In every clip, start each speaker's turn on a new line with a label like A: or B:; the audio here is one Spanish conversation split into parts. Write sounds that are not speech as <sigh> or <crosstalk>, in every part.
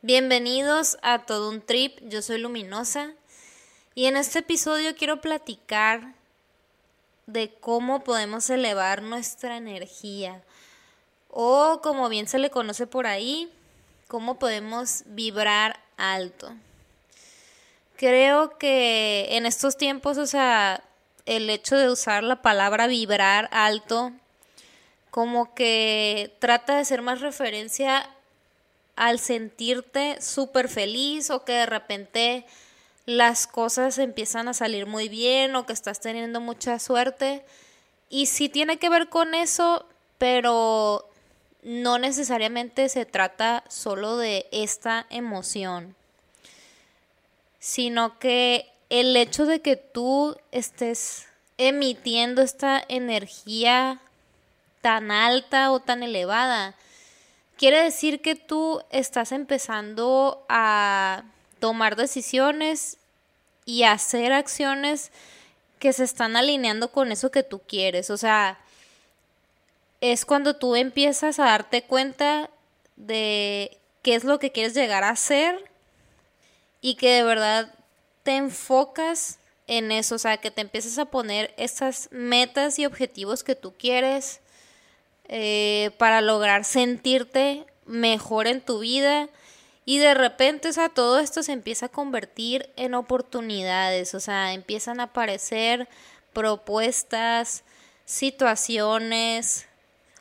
A: Bienvenidos a Todo un Trip. Yo soy Luminosa y en este episodio quiero platicar de cómo podemos elevar nuestra energía o como bien se le conoce por ahí, cómo podemos vibrar alto. Creo que en estos tiempos, o sea, el hecho de usar la palabra vibrar alto como que trata de ser más referencia al sentirte súper feliz o que de repente las cosas empiezan a salir muy bien o que estás teniendo mucha suerte. Y sí tiene que ver con eso, pero no necesariamente se trata solo de esta emoción, sino que el hecho de que tú estés emitiendo esta energía tan alta o tan elevada, quiere decir que tú estás empezando a tomar decisiones y hacer acciones que se están alineando con eso que tú quieres. O sea, es cuando tú empiezas a darte cuenta de qué es lo que quieres llegar a hacer y que de verdad te enfocas en eso, o sea, que te empiezas a poner esas metas y objetivos que tú quieres eh, para lograr sentirte mejor en tu vida. Y de repente, o sea, todo esto se empieza a convertir en oportunidades, o sea, empiezan a aparecer propuestas, situaciones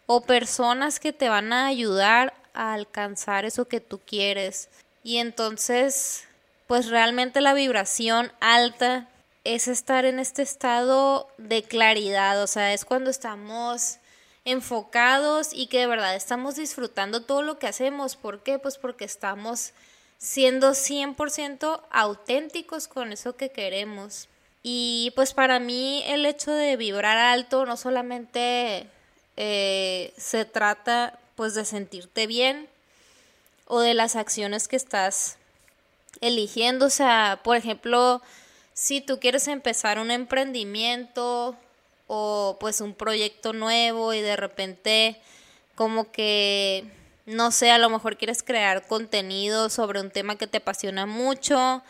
A: o personas que te van a ayudar a alcanzar eso que tú quieres. Y entonces, pues realmente la vibración alta es estar en este estado de claridad, o sea, es cuando estamos enfocados y que de verdad estamos disfrutando todo lo que hacemos. ¿Por qué? Pues porque estamos siendo 100% auténticos con eso que queremos. Y pues para mí el hecho de vibrar alto no solamente eh, se trata pues de sentirte bien o de las acciones que estás eligiendo. O sea, por ejemplo, si tú quieres empezar un emprendimiento o pues un proyecto nuevo y de repente como que no sé, a lo mejor quieres crear contenido sobre un tema que te apasiona mucho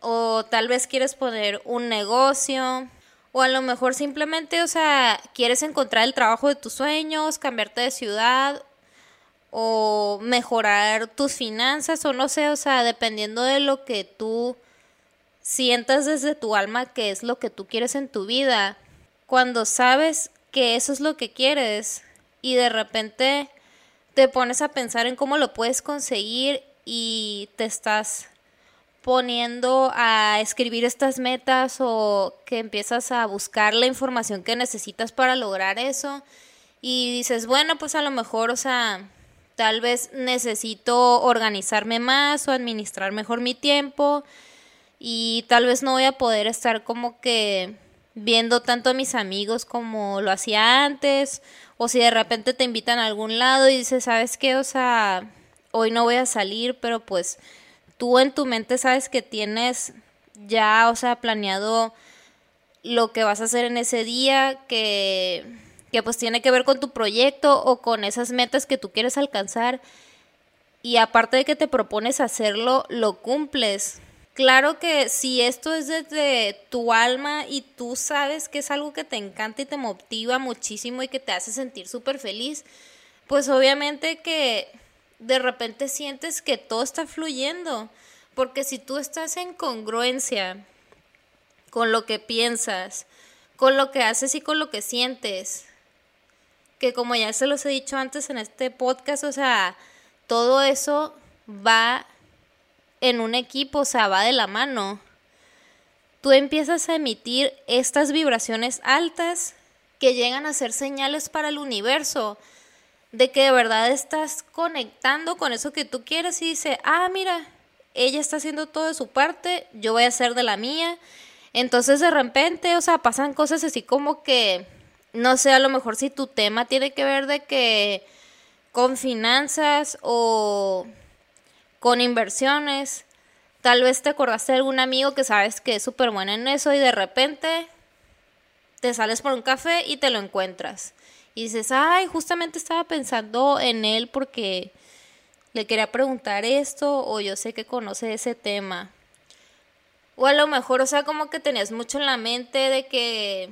A: o tal vez quieres poner un negocio o a lo mejor simplemente, o sea, quieres encontrar el trabajo de tus sueños, cambiarte de ciudad o mejorar tus finanzas o no sé, o sea, dependiendo de lo que tú sientas desde tu alma que es lo que tú quieres en tu vida cuando sabes que eso es lo que quieres y de repente te pones a pensar en cómo lo puedes conseguir y te estás poniendo a escribir estas metas o que empiezas a buscar la información que necesitas para lograr eso y dices, bueno, pues a lo mejor, o sea, tal vez necesito organizarme más o administrar mejor mi tiempo y tal vez no voy a poder estar como que viendo tanto a mis amigos como lo hacía antes, o si de repente te invitan a algún lado y dices, ¿sabes qué? O sea, hoy no voy a salir, pero pues tú en tu mente sabes que tienes ya, o sea, planeado lo que vas a hacer en ese día, que, que pues tiene que ver con tu proyecto o con esas metas que tú quieres alcanzar. Y aparte de que te propones hacerlo, lo cumples. Claro que si esto es desde tu alma y tú sabes que es algo que te encanta y te motiva muchísimo y que te hace sentir súper feliz, pues obviamente que de repente sientes que todo está fluyendo. Porque si tú estás en congruencia con lo que piensas, con lo que haces y con lo que sientes, que como ya se los he dicho antes en este podcast, o sea, todo eso va en un equipo, o sea, va de la mano. Tú empiezas a emitir estas vibraciones altas que llegan a ser señales para el universo de que de verdad estás conectando con eso que tú quieres y dice, ah, mira, ella está haciendo todo de su parte, yo voy a hacer de la mía. Entonces de repente, o sea, pasan cosas así como que, no sé, a lo mejor si tu tema tiene que ver de que con finanzas o con inversiones, tal vez te acordaste de algún amigo que sabes que es súper bueno en eso y de repente te sales por un café y te lo encuentras. Y dices, ay, justamente estaba pensando en él porque le quería preguntar esto o yo sé que conoce ese tema. O a lo mejor, o sea, como que tenías mucho en la mente de que,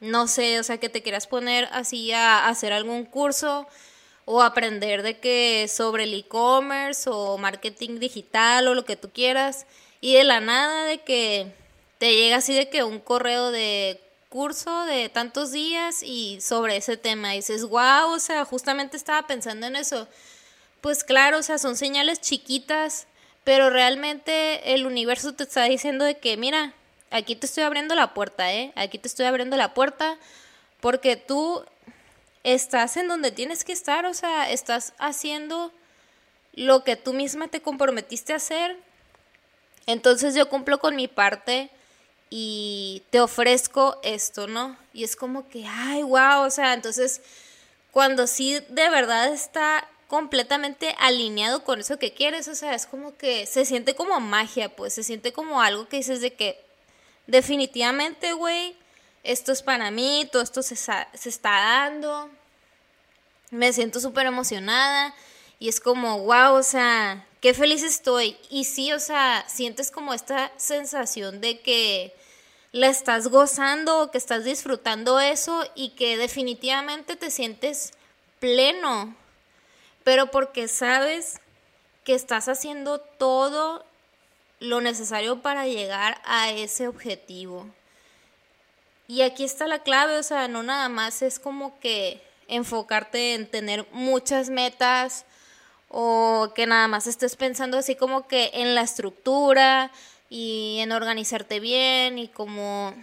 A: no sé, o sea, que te quieras poner así a hacer algún curso o aprender de que sobre el e-commerce o marketing digital o lo que tú quieras y de la nada de que te llega así de que un correo de curso de tantos días y sobre ese tema dices, wow, o sea, justamente estaba pensando en eso. Pues claro, o sea, son señales chiquitas, pero realmente el universo te está diciendo de que, mira, aquí te estoy abriendo la puerta, ¿eh? Aquí te estoy abriendo la puerta porque tú estás en donde tienes que estar, o sea, estás haciendo lo que tú misma te comprometiste a hacer. Entonces yo cumplo con mi parte y te ofrezco esto, ¿no? Y es como que, ay, wow, o sea, entonces cuando sí de verdad está completamente alineado con eso que quieres, o sea, es como que se siente como magia, pues se siente como algo que dices de que definitivamente, güey, esto es para mí, todo esto se, se está dando, me siento súper emocionada y es como, wow, o sea, qué feliz estoy. Y sí, o sea, sientes como esta sensación de que la estás gozando, que estás disfrutando eso y que definitivamente te sientes pleno, pero porque sabes que estás haciendo todo lo necesario para llegar a ese objetivo. Y aquí está la clave, o sea, no nada más es como que enfocarte en tener muchas metas o que nada más estés pensando así como que en la estructura y en organizarte bien y como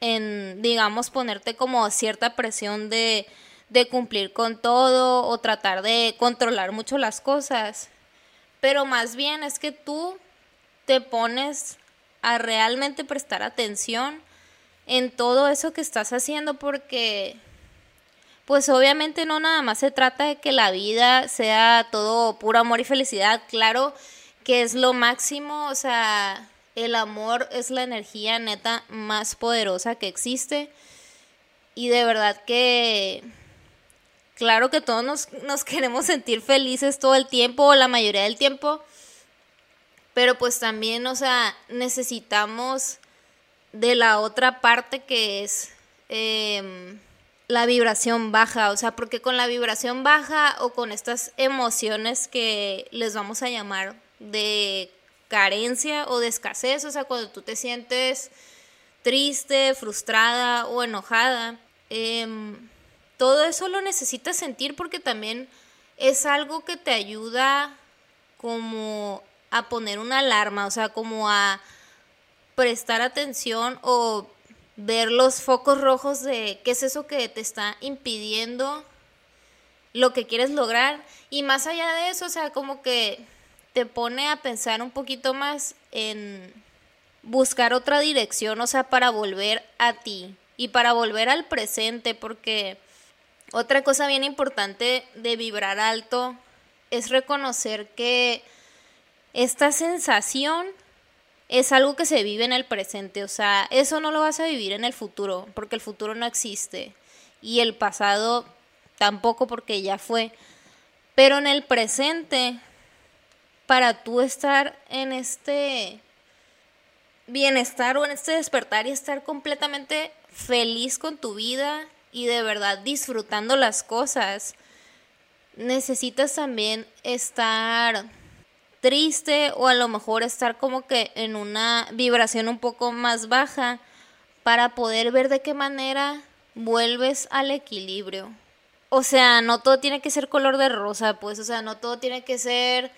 A: en, digamos, ponerte como cierta presión de, de cumplir con todo o tratar de controlar mucho las cosas. Pero más bien es que tú te pones a realmente prestar atención en todo eso que estás haciendo porque pues obviamente no nada más se trata de que la vida sea todo puro amor y felicidad, claro que es lo máximo, o sea, el amor es la energía neta más poderosa que existe. Y de verdad que claro que todos nos, nos <laughs> queremos sentir felices todo el tiempo o la mayoría del tiempo, pero pues también, o sea, necesitamos de la otra parte que es em, la vibración baja, o sea, porque con la vibración baja o con estas emociones que les vamos a llamar de carencia o de escasez, o sea, cuando tú te sientes triste, frustrada o enojada, em, todo eso lo necesitas sentir porque también es algo que te ayuda como a poner una alarma, o sea, como a prestar atención o ver los focos rojos de qué es eso que te está impidiendo lo que quieres lograr. Y más allá de eso, o sea, como que te pone a pensar un poquito más en buscar otra dirección, o sea, para volver a ti y para volver al presente, porque otra cosa bien importante de vibrar alto es reconocer que esta sensación es algo que se vive en el presente, o sea, eso no lo vas a vivir en el futuro, porque el futuro no existe, y el pasado tampoco porque ya fue, pero en el presente, para tú estar en este bienestar o en este despertar y estar completamente feliz con tu vida y de verdad disfrutando las cosas, necesitas también estar triste o a lo mejor estar como que en una vibración un poco más baja para poder ver de qué manera vuelves al equilibrio. O sea, no todo tiene que ser color de rosa, pues, o sea, no todo tiene que ser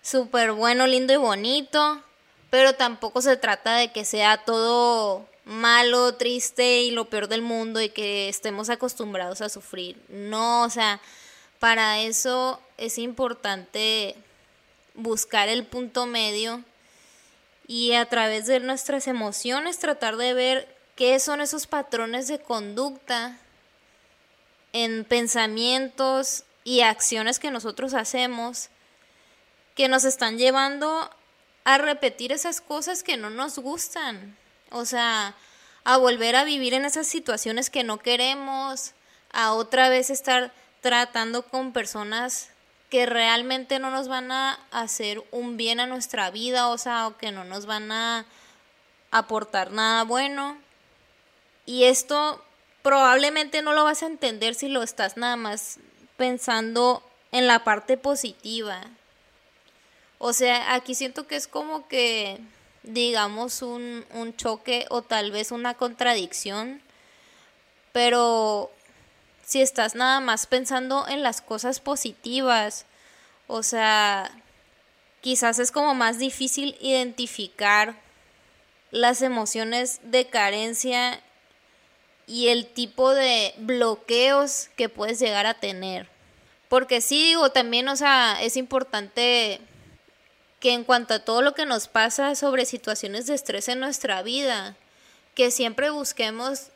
A: súper bueno, lindo y bonito, pero tampoco se trata de que sea todo malo, triste y lo peor del mundo y que estemos acostumbrados a sufrir. No, o sea, para eso es importante buscar el punto medio y a través de nuestras emociones tratar de ver qué son esos patrones de conducta en pensamientos y acciones que nosotros hacemos que nos están llevando a repetir esas cosas que no nos gustan. O sea, a volver a vivir en esas situaciones que no queremos, a otra vez estar tratando con personas que realmente no nos van a hacer un bien a nuestra vida, o sea, o que no nos van a aportar nada bueno. Y esto probablemente no lo vas a entender si lo estás nada más pensando en la parte positiva. O sea, aquí siento que es como que, digamos, un, un choque o tal vez una contradicción, pero si estás nada más pensando en las cosas positivas. O sea, quizás es como más difícil identificar las emociones de carencia y el tipo de bloqueos que puedes llegar a tener. Porque sí, digo, también, o sea, es importante que en cuanto a todo lo que nos pasa sobre situaciones de estrés en nuestra vida, que siempre busquemos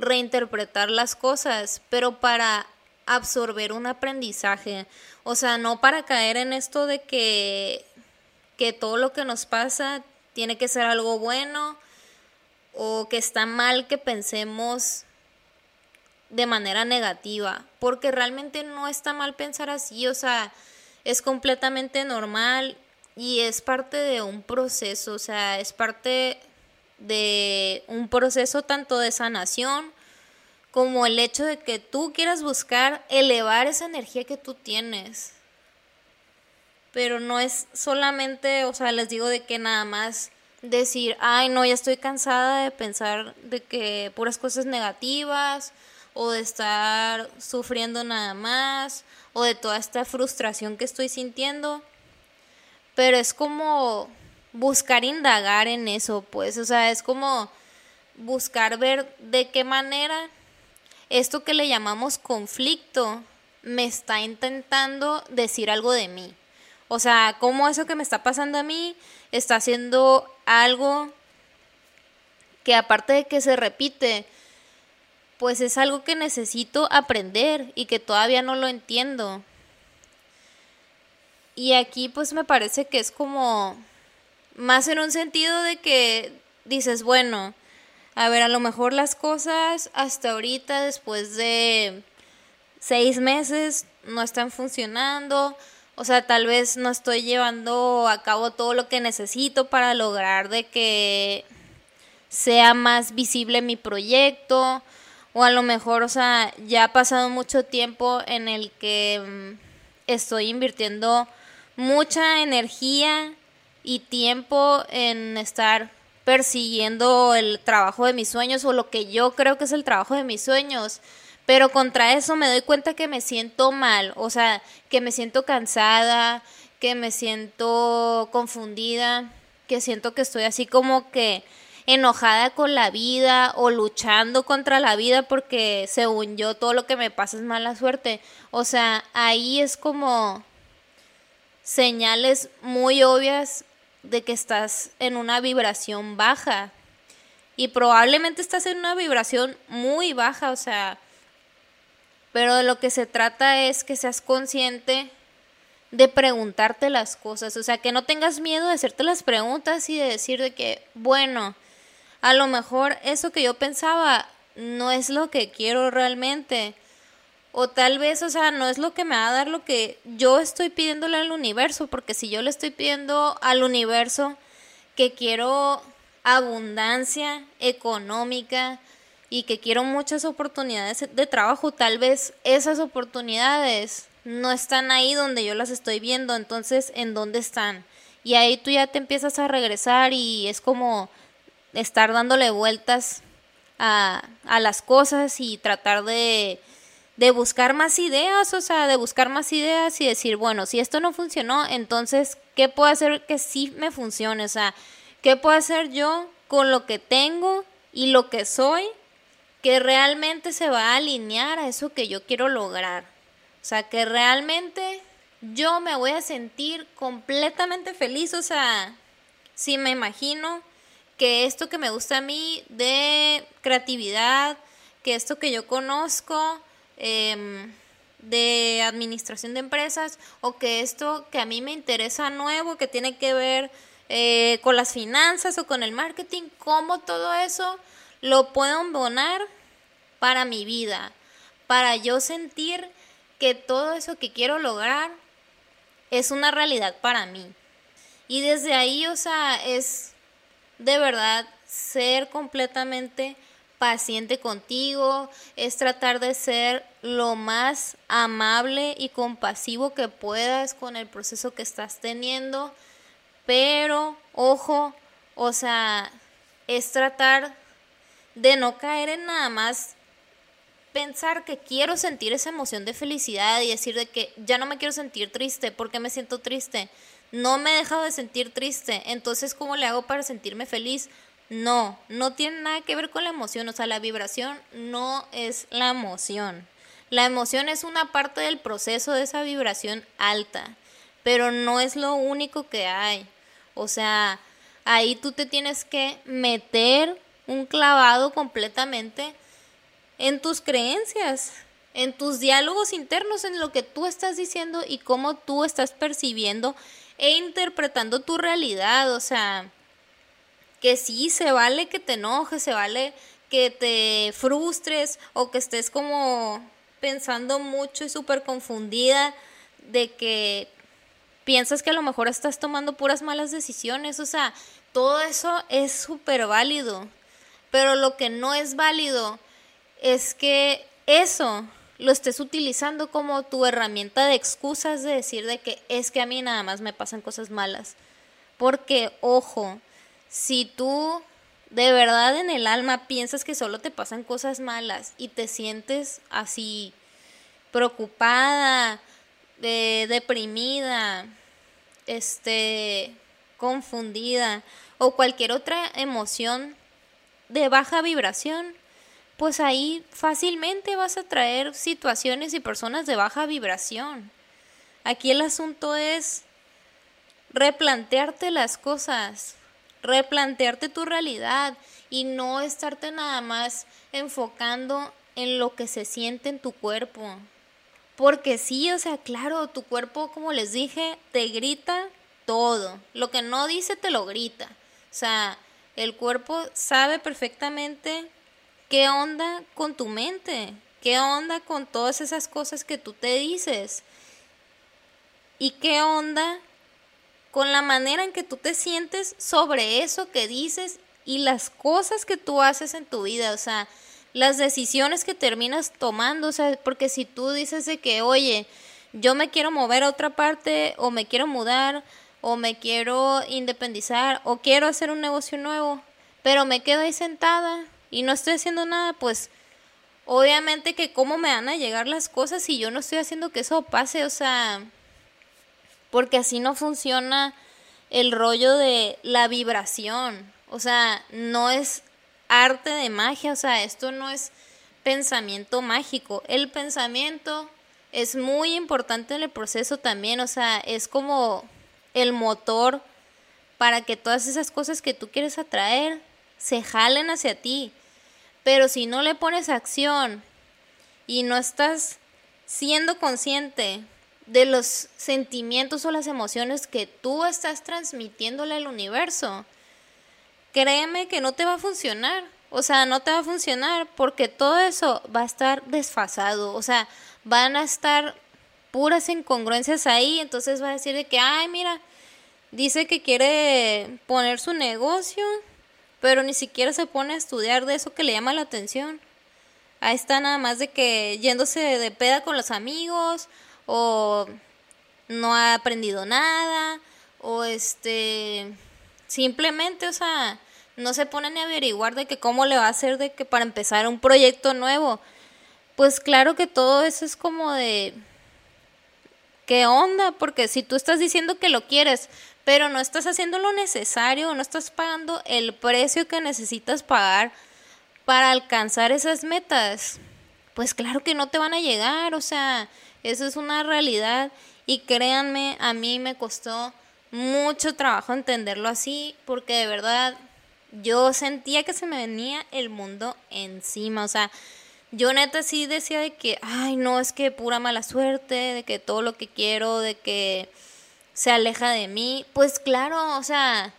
A: reinterpretar las cosas, pero para absorber un aprendizaje. O sea, no para caer en esto de que, que todo lo que nos pasa tiene que ser algo bueno o que está mal que pensemos de manera negativa, porque realmente no está mal pensar así, o sea, es completamente normal y es parte de un proceso, o sea, es parte de un proceso tanto de sanación como el hecho de que tú quieras buscar elevar esa energía que tú tienes. Pero no es solamente, o sea, les digo de que nada más decir, ay, no, ya estoy cansada de pensar de que puras cosas negativas o de estar sufriendo nada más o de toda esta frustración que estoy sintiendo. Pero es como buscar indagar en eso, pues, o sea, es como buscar ver de qué manera esto que le llamamos conflicto me está intentando decir algo de mí. O sea, cómo eso que me está pasando a mí está haciendo algo que aparte de que se repite, pues es algo que necesito aprender y que todavía no lo entiendo. Y aquí pues me parece que es como más en un sentido de que dices, bueno, a ver, a lo mejor las cosas hasta ahorita, después de seis meses, no están funcionando. O sea, tal vez no estoy llevando a cabo todo lo que necesito para lograr de que sea más visible mi proyecto. O a lo mejor, o sea, ya ha pasado mucho tiempo en el que mm, estoy invirtiendo mucha energía y tiempo en estar persiguiendo el trabajo de mis sueños o lo que yo creo que es el trabajo de mis sueños. Pero contra eso me doy cuenta que me siento mal, o sea, que me siento cansada, que me siento confundida, que siento que estoy así como que enojada con la vida o luchando contra la vida porque según yo todo lo que me pasa es mala suerte. O sea, ahí es como señales muy obvias de que estás en una vibración baja. Y probablemente estás en una vibración muy baja, o sea, pero de lo que se trata es que seas consciente de preguntarte las cosas, o sea, que no tengas miedo de hacerte las preguntas y de decir de que, bueno, a lo mejor eso que yo pensaba no es lo que quiero realmente. O tal vez, o sea, no es lo que me va a dar lo que yo estoy pidiéndole al universo, porque si yo le estoy pidiendo al universo que quiero abundancia económica y que quiero muchas oportunidades de trabajo, tal vez esas oportunidades no están ahí donde yo las estoy viendo, entonces, ¿en dónde están? Y ahí tú ya te empiezas a regresar y es como estar dándole vueltas a, a las cosas y tratar de de buscar más ideas, o sea, de buscar más ideas y decir, bueno, si esto no funcionó, entonces, ¿qué puedo hacer que sí me funcione? O sea, ¿qué puedo hacer yo con lo que tengo y lo que soy que realmente se va a alinear a eso que yo quiero lograr? O sea, que realmente yo me voy a sentir completamente feliz, o sea, si me imagino que esto que me gusta a mí de creatividad, que esto que yo conozco em, de administración de empresas, o que esto que a mí me interesa nuevo, que tiene que ver eh, con las finanzas o con el marketing, cómo todo eso lo puedo embonar para mi vida, para yo sentir que todo eso que quiero lograr es una realidad para mí. Y desde ahí, o sea, es de verdad ser completamente paciente contigo, es tratar de ser lo más amable y compasivo que puedas con el proceso que estás teniendo, pero ojo, o sea, es tratar de no caer en nada más pensar que quiero sentir esa emoción de felicidad y decir de que ya no me quiero sentir triste, porque me siento triste? No me he dejado de sentir triste, entonces ¿cómo le hago para sentirme feliz? No, no tiene nada que ver con la emoción, o sea, la vibración no es la emoción. La emoción es una parte del proceso de esa vibración alta, pero no es lo único que hay. O sea, ahí tú te tienes que meter un clavado completamente en tus creencias, en tus diálogos internos, en lo que tú estás diciendo y cómo tú estás percibiendo e interpretando tu realidad. O sea, que sí, se vale que te enojes, se vale que te frustres o que estés como pensando mucho y súper confundida de que piensas que a lo mejor estás tomando puras malas decisiones. O sea, todo eso es súper válido. Pero lo que no es válido es que eso lo estés utilizando como tu herramienta de excusas de decir de que es que a mí nada más me pasan cosas malas. Porque, ojo, si tú de verdad en el alma piensas que solo te pasan cosas malas y te sientes así preocupada, deprimida, este, confundida o cualquier otra emoción de baja vibración, pues ahí fácilmente vas a traer situaciones y personas de baja vibración. Aquí el asunto es replantearte las cosas, replantearte tu realidad y no estarte nada más enfocando en lo que se siente en tu cuerpo. Porque sí, o sea, claro, tu cuerpo, como les dije, te grita todo. Lo que no dice, te lo grita. O sea, el cuerpo sabe perfectamente ¿Qué onda con tu mente? ¿Qué onda con todas esas cosas que tú te dices? ¿Y qué onda con la manera en que tú te sientes sobre eso que dices y las cosas que tú haces en tu vida? O sea, las decisiones que terminas tomando, o sea, porque si tú dices de que, oye, yo me quiero mover a otra parte o me quiero mudar o me quiero independizar o quiero hacer un negocio nuevo, pero me quedo ahí sentada y no estoy haciendo nada, pues obviamente que cómo me van a llegar las cosas si yo no estoy haciendo que eso pase, o sea, porque así no funciona el rollo de la vibración, o sea, no es arte de magia, o sea, esto no es pensamiento mágico, el pensamiento es muy importante en el proceso también, o sea, es como el motor para que todas esas cosas que tú quieres atraer se jalen hacia ti. Pero si no le pones acción y no estás siendo consciente de los sentimientos o las emociones que tú estás transmitiéndole al universo, créeme que no te va a funcionar. O sea, no te va a funcionar porque todo eso va a estar desfasado. O sea, van a estar puras incongruencias ahí. Entonces va a decir de que, ay, mira, dice que quiere poner su negocio pero ni siquiera se pone a estudiar de eso que le llama la atención. Ahí está nada más de que yéndose de peda con los amigos o no ha aprendido nada o este simplemente, o sea, no se pone ni a averiguar de que cómo le va a hacer de que para empezar un proyecto nuevo. Pues claro que todo eso es como de ¿qué onda? Porque si tú estás diciendo que lo quieres, pero no estás haciendo lo necesario, no estás pagando el precio que necesitas pagar para alcanzar esas metas, pues claro que no te van a llegar, o sea, eso es una realidad Y créanme, a mí me costó mucho trabajo entenderlo así, porque de verdad yo sentía que se me venía el mundo encima, o sea, yo neta sí decía de que, ay, no, es que pura mala suerte, de que todo lo que quiero, de que se aleja de mí. Pues claro, o sea,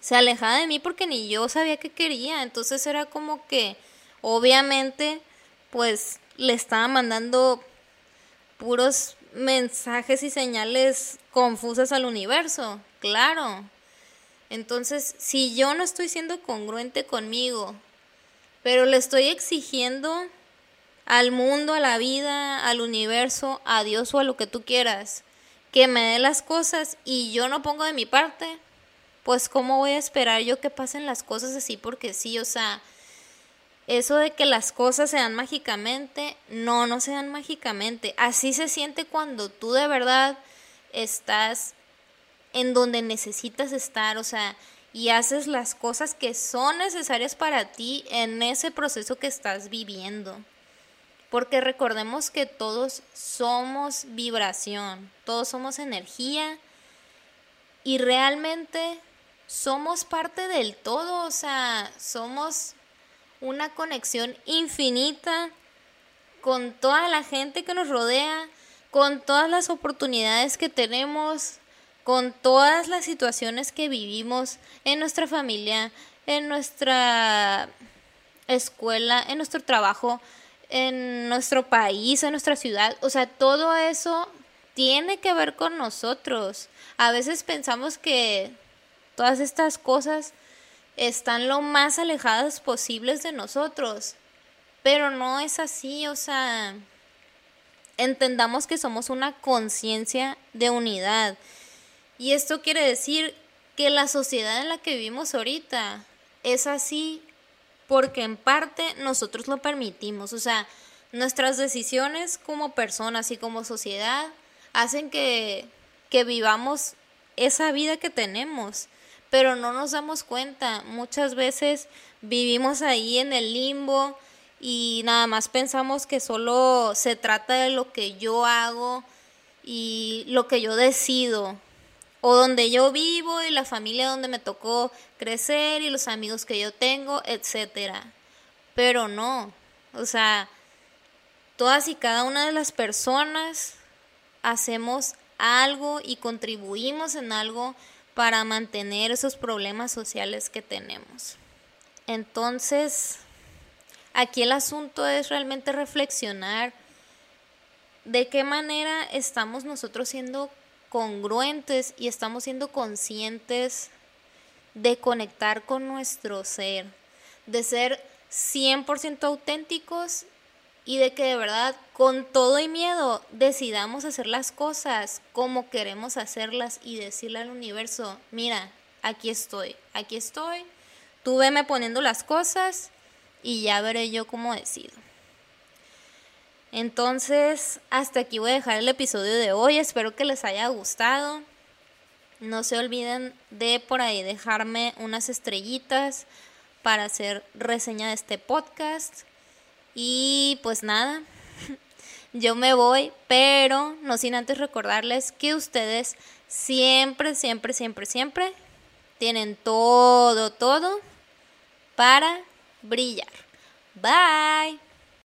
A: se alejaba de mí porque ni yo sabía qué quería. Entonces era como que, obviamente, pues le estaba mandando puros mensajes y señales confusas al universo. Claro. Entonces, si yo no estoy siendo congruente conmigo, pero le estoy exigiendo al mundo, a la vida, al universo, a Dios o a lo que tú quieras, que me dé las cosas y yo no pongo de mi parte, pues cómo voy a esperar yo que pasen las cosas así porque sí, o sea, eso de que las cosas se dan mágicamente, no, no se dan mágicamente. Así se siente cuando tú de verdad estás en donde necesitas estar, o sea, y haces las cosas que son necesarias para ti en ese proceso que estás viviendo. Porque recordemos que todos somos vibración, todos somos energía y realmente somos parte del todo, o sea, somos una conexión infinita con toda la gente que nos rodea, con todas las oportunidades que tenemos, con todas las situaciones que vivimos en nuestra familia, en nuestra escuela, en nuestro trabajo, en nuestro país, en nuestra ciudad. O sea, todo eso tiene que ver con nosotros. A veces pensamos que todas estas cosas están lo más alejadas posibles de nosotros, pero no es así, o sea, entendamos que somos una conciencia de unidad. Y esto quiere decir que la sociedad en la que vivimos ahorita es así porque en parte nosotros lo permitimos. O sea, nuestras decisiones como personas y como sociedad hacen que, que vivamos esa vida que tenemos, pero no nos damos cuenta. Muchas veces vivimos ahí en el limbo y nada más pensamos que solo se trata de lo que yo hago y lo que yo decido o donde yo vivo y la familia donde me tocó crecer y los amigos que yo tengo, etcétera. Pero no, o sea, todas y cada una de las personas hacemos algo y contribuimos en algo para mantener esos problemas sociales que tenemos. Entonces, aquí el asunto es realmente reflexionar de qué manera estamos nosotros siendo congruentes y estamos siendo conscientes de conectar con nuestro ser, de ser 100% auténticos y de que de verdad con todo y miedo decidamos hacer las cosas como queremos hacerlas y decirle al universo, mira, aquí estoy, aquí estoy, tú veme poniendo las cosas y ya veré yo cómo decido. Entonces, hasta aquí voy a dejar el episodio de hoy. Espero que les haya gustado. No se olviden de por ahí dejarme unas estrellitas para hacer reseña de este podcast. Y pues nada, <laughs> yo me voy, pero no sin antes recordarles que ustedes siempre, siempre, siempre, siempre tienen todo, todo para brillar. Bye.